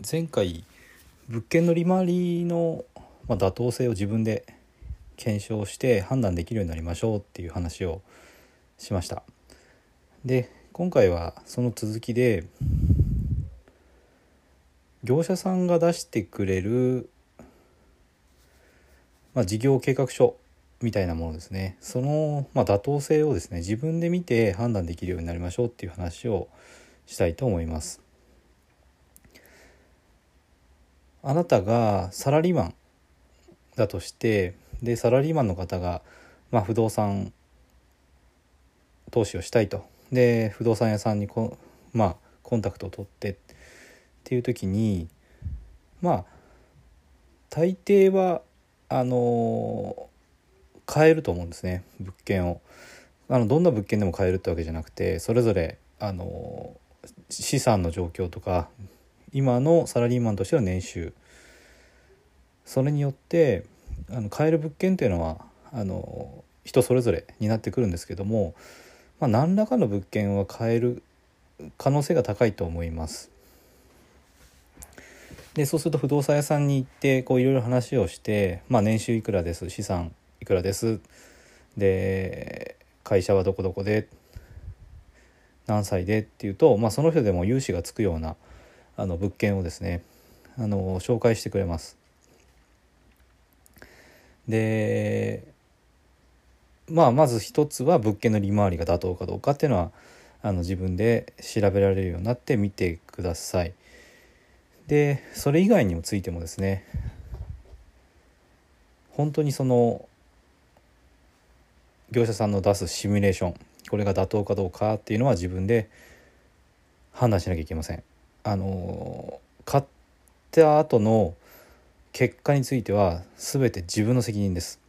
前回物件の利回りの、ま、妥当性を自分で検証して判断できるようになりましょうっていう話をしました。で今回はその続きで業者さんが出してくれる、まあ、事業計画書みたいなものですね。その、まあ、妥当性をですね自分で見て判断できるようになりましょうっていう話をしたいと思います。あなたがサラリーマンだとしてでサラリーマンの方が、まあ、不動産投資をしたいと。で不動産屋さんにこ、まあ、コンタクトを取ってっていう時にまあ大抵はあの買えると思うんですね物件を。あのどんな物件でも買えるってわけじゃなくてそれぞれあの資産の状況とか今のサラリーマンとしての年収それによってあの買える物件っていうのはあの人それぞれになってくるんですけども、まあ、何らかの物件は買える可能性が高いと思います。でそうすると不動産屋さんに行ってこういろいろ話をして、まあ、年収いくらです資産いくらですで会社はどこどこで何歳でっていうと、まあ、その人でも融資がつくようなあの物件をですねあの紹介してくれます。でまあまず一つは物件の利回りが妥当かどうかっていうのはあの自分で調べられるようになって見てください。でそれ以外にもついてもですね本当にその業者さんの出すシミュレーションこれが妥当かどうかっていうのは自分で判断しなきゃいけません。あの買った後の結果については全て自分の責任です。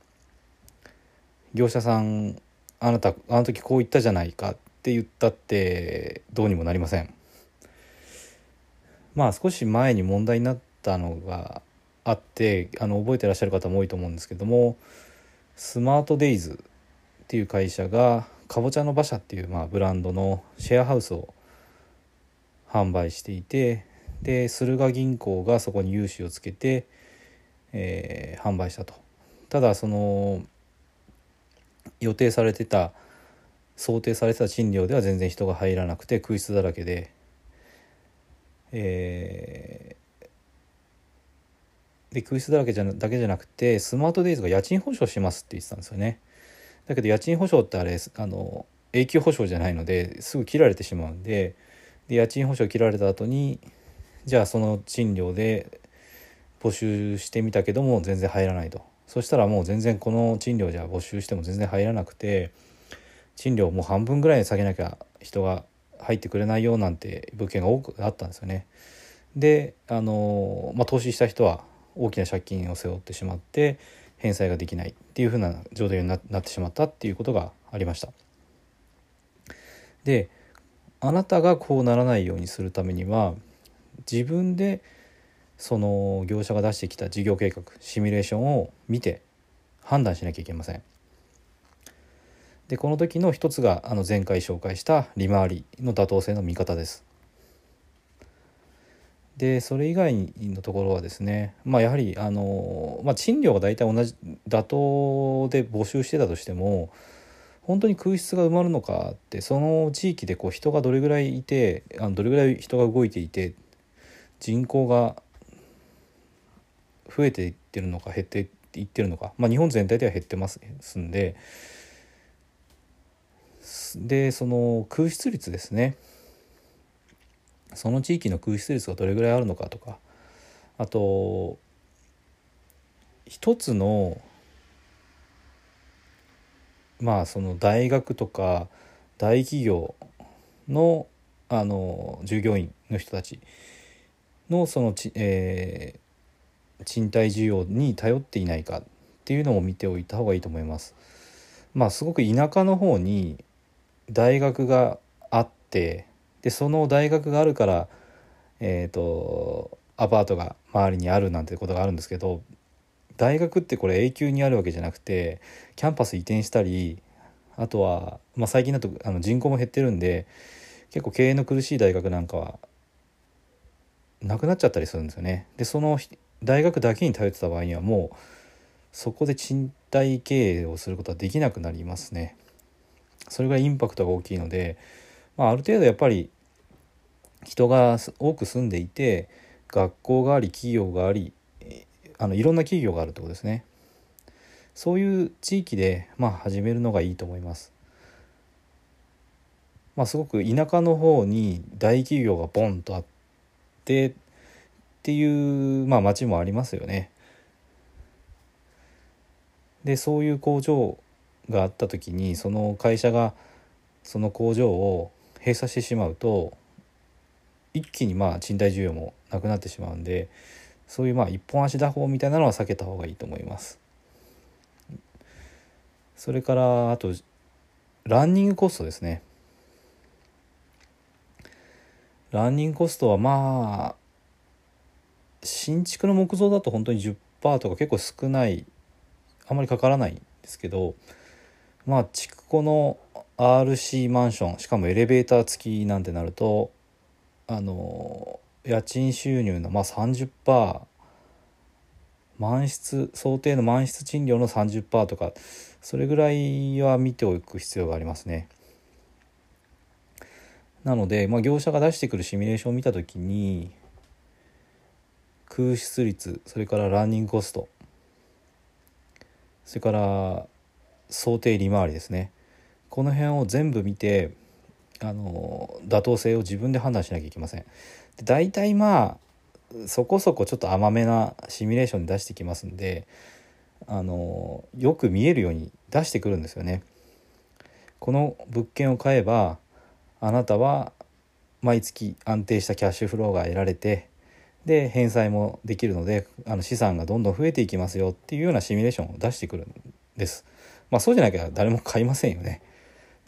業者さんあなたあの時こう言ったじゃないかって言ったってどうにもなりません。まあ少し前に問題になったのがあってあの覚えてらっしゃる方も多いと思うんですけどもスマートデイズっていう会社がかぼちゃの馬車っていう、まあ、ブランドのシェアハウスを販売していてで駿河銀行がそこに融資をつけて、えー、販売したと。ただその予定されてた想定されてた賃料では全然人が入らなくて空室だらけで、えー、で空室だらけじゃだけじゃなくてスマートデイズが家賃保証しますって言ってたんですよね。だけど家賃保証ってあれあの永久保証じゃないのですぐ切られてしまうんでで家賃保証切られた後にじゃあその賃料で募集してみたけども全然入らないとそしたらもう全然この賃料じゃ募集しても全然入らなくて賃料もう半分ぐらい下げなきゃ人が入ってくれないよなんて物件が多くあったんですよね。であの、まあ、投資した人は大きな借金を背負ってしまって返済ができないっていうふうな状態になってしまったっていうことがありました。であなたがこうならないようにするためには自分でその業者が出してきた事業計画シミュレーションを見て判断しなきゃいけません。でこの時の一つがあの前回紹介した利回りの妥当性の見方です。でそれ以外のところはですね、まあ、やはりあの、まあ、賃料が大体同じ妥当で募集してたとしても本当に空室が埋まるのかってその地域でこう人がどれぐらいいてあのどれぐらい人が動いていて人口が増えていってるのか減っていってるのか、まあ、日本全体では減ってますんで。でその空室率ですね。その地域の空室率がどれぐらいあるのかとか。あと一つのまあその大学とか大企業のあの従業員の人たちのそのち、えー、賃貸需要に頼っていないかっていうのも見ておいた方がいいと思います。まあすごく田舎の方に大学があってでその大学があるからえっ、ー、とアパートが周りにあるなんてことがあるんですけど大学ってこれ永久にあるわけじゃなくてキャンパス移転したりあとは、まあ、最近だとあの人口も減ってるんで結構経営の苦しい大学なんかはなくなっちゃったりするんですよね。でその大学だけに頼ってた場合にはもうそこで賃貸経営をすることはできなくなりますね。それぐらいインパクトが大きいので、まあ、ある程度やっぱり人が多く住んでいて学校があり企業がありあのいろんな企業があるってことですね。そういう地域で、まあ、始めるのがいいと思います。まあ、すごく田舎の方に大企業がボンとあってっていう、まあ、町もありますよね。でそういう工場があった時にその会社がその工場を閉鎖してしまうと一気にまあ賃貸需要もなくなってしまうんでそういうまあ一本足打法みたいなのは避けた方がいいと思います。それからあとランニングコストですね。ランニングコストはまあ新築の木造だと本当に10%とか結構少ないあんまりかからないんですけどまあ築古の RC マンションしかもエレベーター付きなんてなるとあの家賃収入のまあ30%満室想定の満室賃料の30%とかそれぐらいは見ておく必要がありますね。なので、まあ、業者が出してくるシミュレーションを見た時に空室率それからランニングコストそれから想定利回りですねこの辺を全部見てあの妥当性を自分で判断しなきゃいけません。で大体まあそこそこちょっと甘めなシミュレーションで出してきますんであのよく見えるように出してくるんですよね。この物件を買えばあなたは毎月安定したキャッシュフローが得られてで返済もできるのであの資産がどんどん増えていきますよっていうようなシミュレーションを出してくるんです。まあそうじゃなきゃ誰も買いませんよね。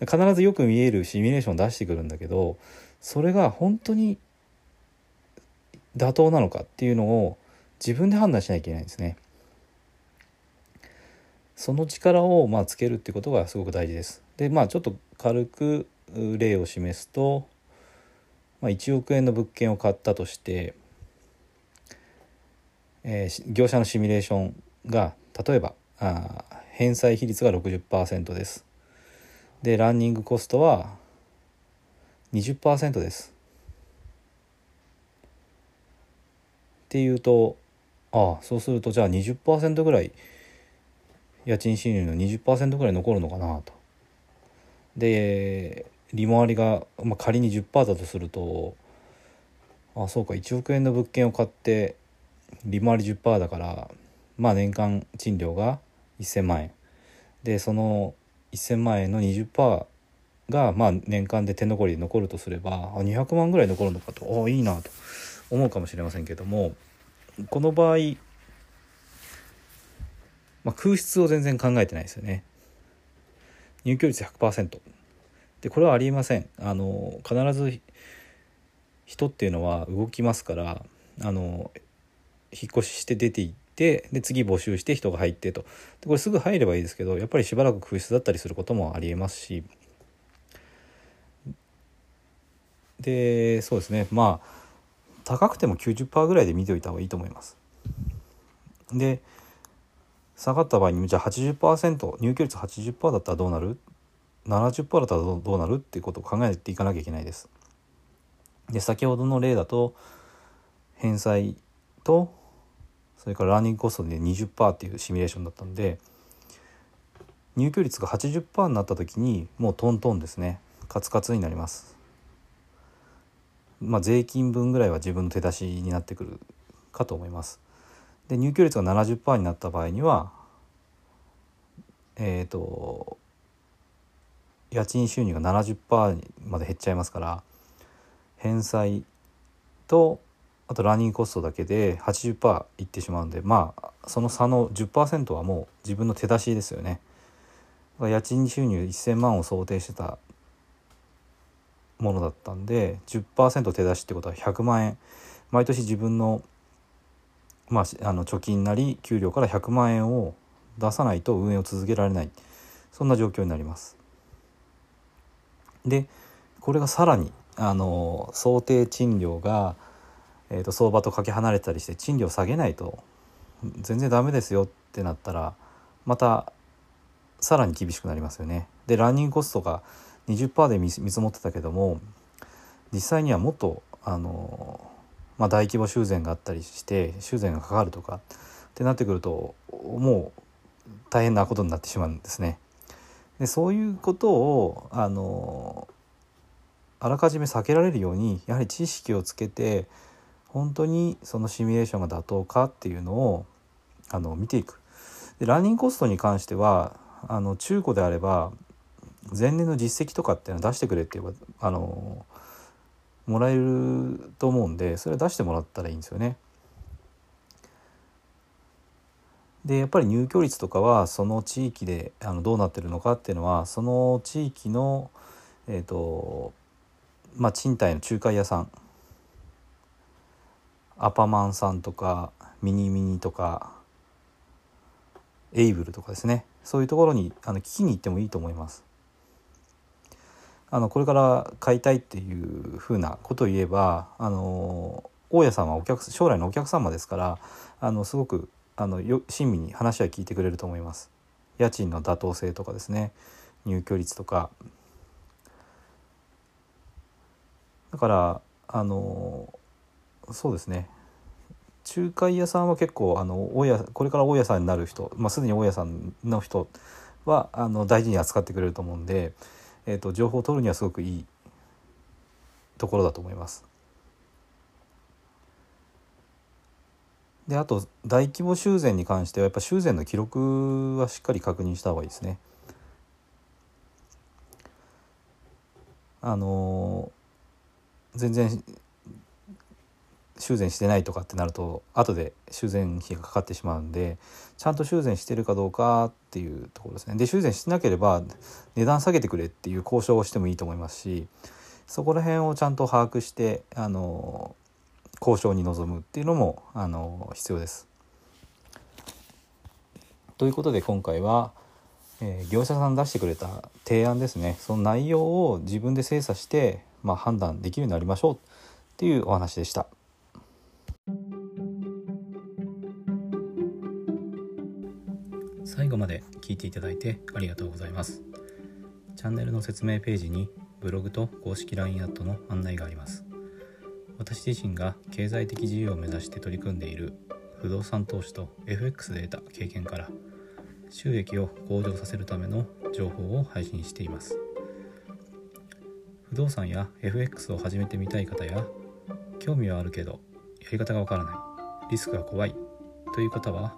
必ずよく見えるシミュレーションを出してくるんだけどそれが本当に妥当なのかっていうのを自分で判断しなきゃいけないんですね。その力をまあつけるってことがすごく大事です。でまあちょっと軽く例を示すと、まあ、1億円の物件を買ったとして、えー、業者のシミュレーションが例えばあ返済比率が60%です。でランニングコストは20%です。っていうとああそうするとじゃあ20%ぐらい家賃収入の20%ぐらい残るのかなと。で利回りが、まあ、仮に10%だとするとあそうか1億円の物件を買って利回り10%だからまあ年間賃料が1,000万円でその1,000万円の20%がまあ年間で手残りで残るとすればあ200万ぐらい残るのかと。あいいなと思うかもしれませんけどもこの場合、まあ、空室を全然考えてないですよね。入居率100%でこれはありえません。あの必ず人っていうのは動きますからあの引っ越しして出ていってで次募集して人が入ってとでこれすぐ入ればいいですけどやっぱりしばらく空室だったりすることもありえますしでそうですねまあ高くても90%ぐらいで見ておいた方がいいと思います。で下がった場合にじゃあ80%入居率80%だったらどうなる？70%だったらどうなるっていうことを考えていかなきゃいけないです。で先ほどの例だと返済とそれからラーニングコストで20%っていうシミュレーションだったんで入居率が80%になった時にもうトントンですねカツカツになります。まあ、税金分ぐらいは自分の手出しになってくるかと思います。で入居率が70%になった場合にはえっ、ー、と家賃収入が70%まで減っちゃいますから返済とあとランニングコストだけで80%いってしまうんでまあその差の10%はもう自分の手出しですよね。家賃収入1,000万を想定してたものだったんで10%手出しってことは100万円毎年自分の,、まあ、あの貯金なり給料から100万円を出さないと運営を続けられないそんな状況になります。でこれがさらにあの想定賃料が、えー、と相場とかけ離れたりして賃料下げないと全然ダメですよってなったらまたさらに厳しくなりますよね。でランニングコストが20%で見積もってたけども実際にはもっとあの、まあ、大規模修繕があったりして修繕がかかるとかってなってくるともう大変なことになってしまうんですね。でそういうことをあのあらかじめ避けられるようにやはり知識をつけて本当にそのシミュレーションが妥当かっていうのをあの見ていく。でランニングコストに関してはあの中古であれば前年の実績とかっていうのを出してくれって言えばあのもらえると思うんでそれは出してもらったらいいんですよね。でやっぱり入居率とかはその地域であのどうなってるのかっていうのはその地域のえ、ー、とまあ賃貸の仲介屋さんアパマンさんとかミニミニとかエイブルとかですねそういうところにあの聞きに行ってもいいと思います。あのこれから買いたいっていうふうなことを言えばあの大家さんはお客将来のお客様ですからあのすごくあのよ親身に話は聞いてくれると思います。家賃の妥当性とかですね入居率とかだからあのそうですね仲介屋さんは結構あの大家これから大家さんになる人、まあ、すでに大家さんの人はあの大事に扱ってくれると思うんで、えーと、情報を取るにはすごくいいところだと思います。であと大規模修繕に関してはやっぱ修繕の記録はしっかり確認した方がいいですね。あの全然修繕してないとかってなると後で修繕費がかかってしまうんでちゃんと修繕してるかどうかっていうところですねで修繕してなければ値段下げてくれっていう交渉をしてもいいと思いますしそこら辺をちゃんと把握してあの交渉に臨むっていうのもあの必要です。ということで今回は、えー、業者さん出してくれた提案ですねその内容を自分で精査して、まあ、判断できるようになりましょうっていうお話でした。最後まで聞いていただいてありがとうございます。チャンネルの説明ページにブログと公式 LINE アットの案内があります。私自身が経済的自由を目指して取り組んでいる不動産投資と FX で得た経験から収益を向上させるための情報を配信しています。不動産や FX を始めてみたい方や興味はあるけどやり方がわからないリスクが怖いという方は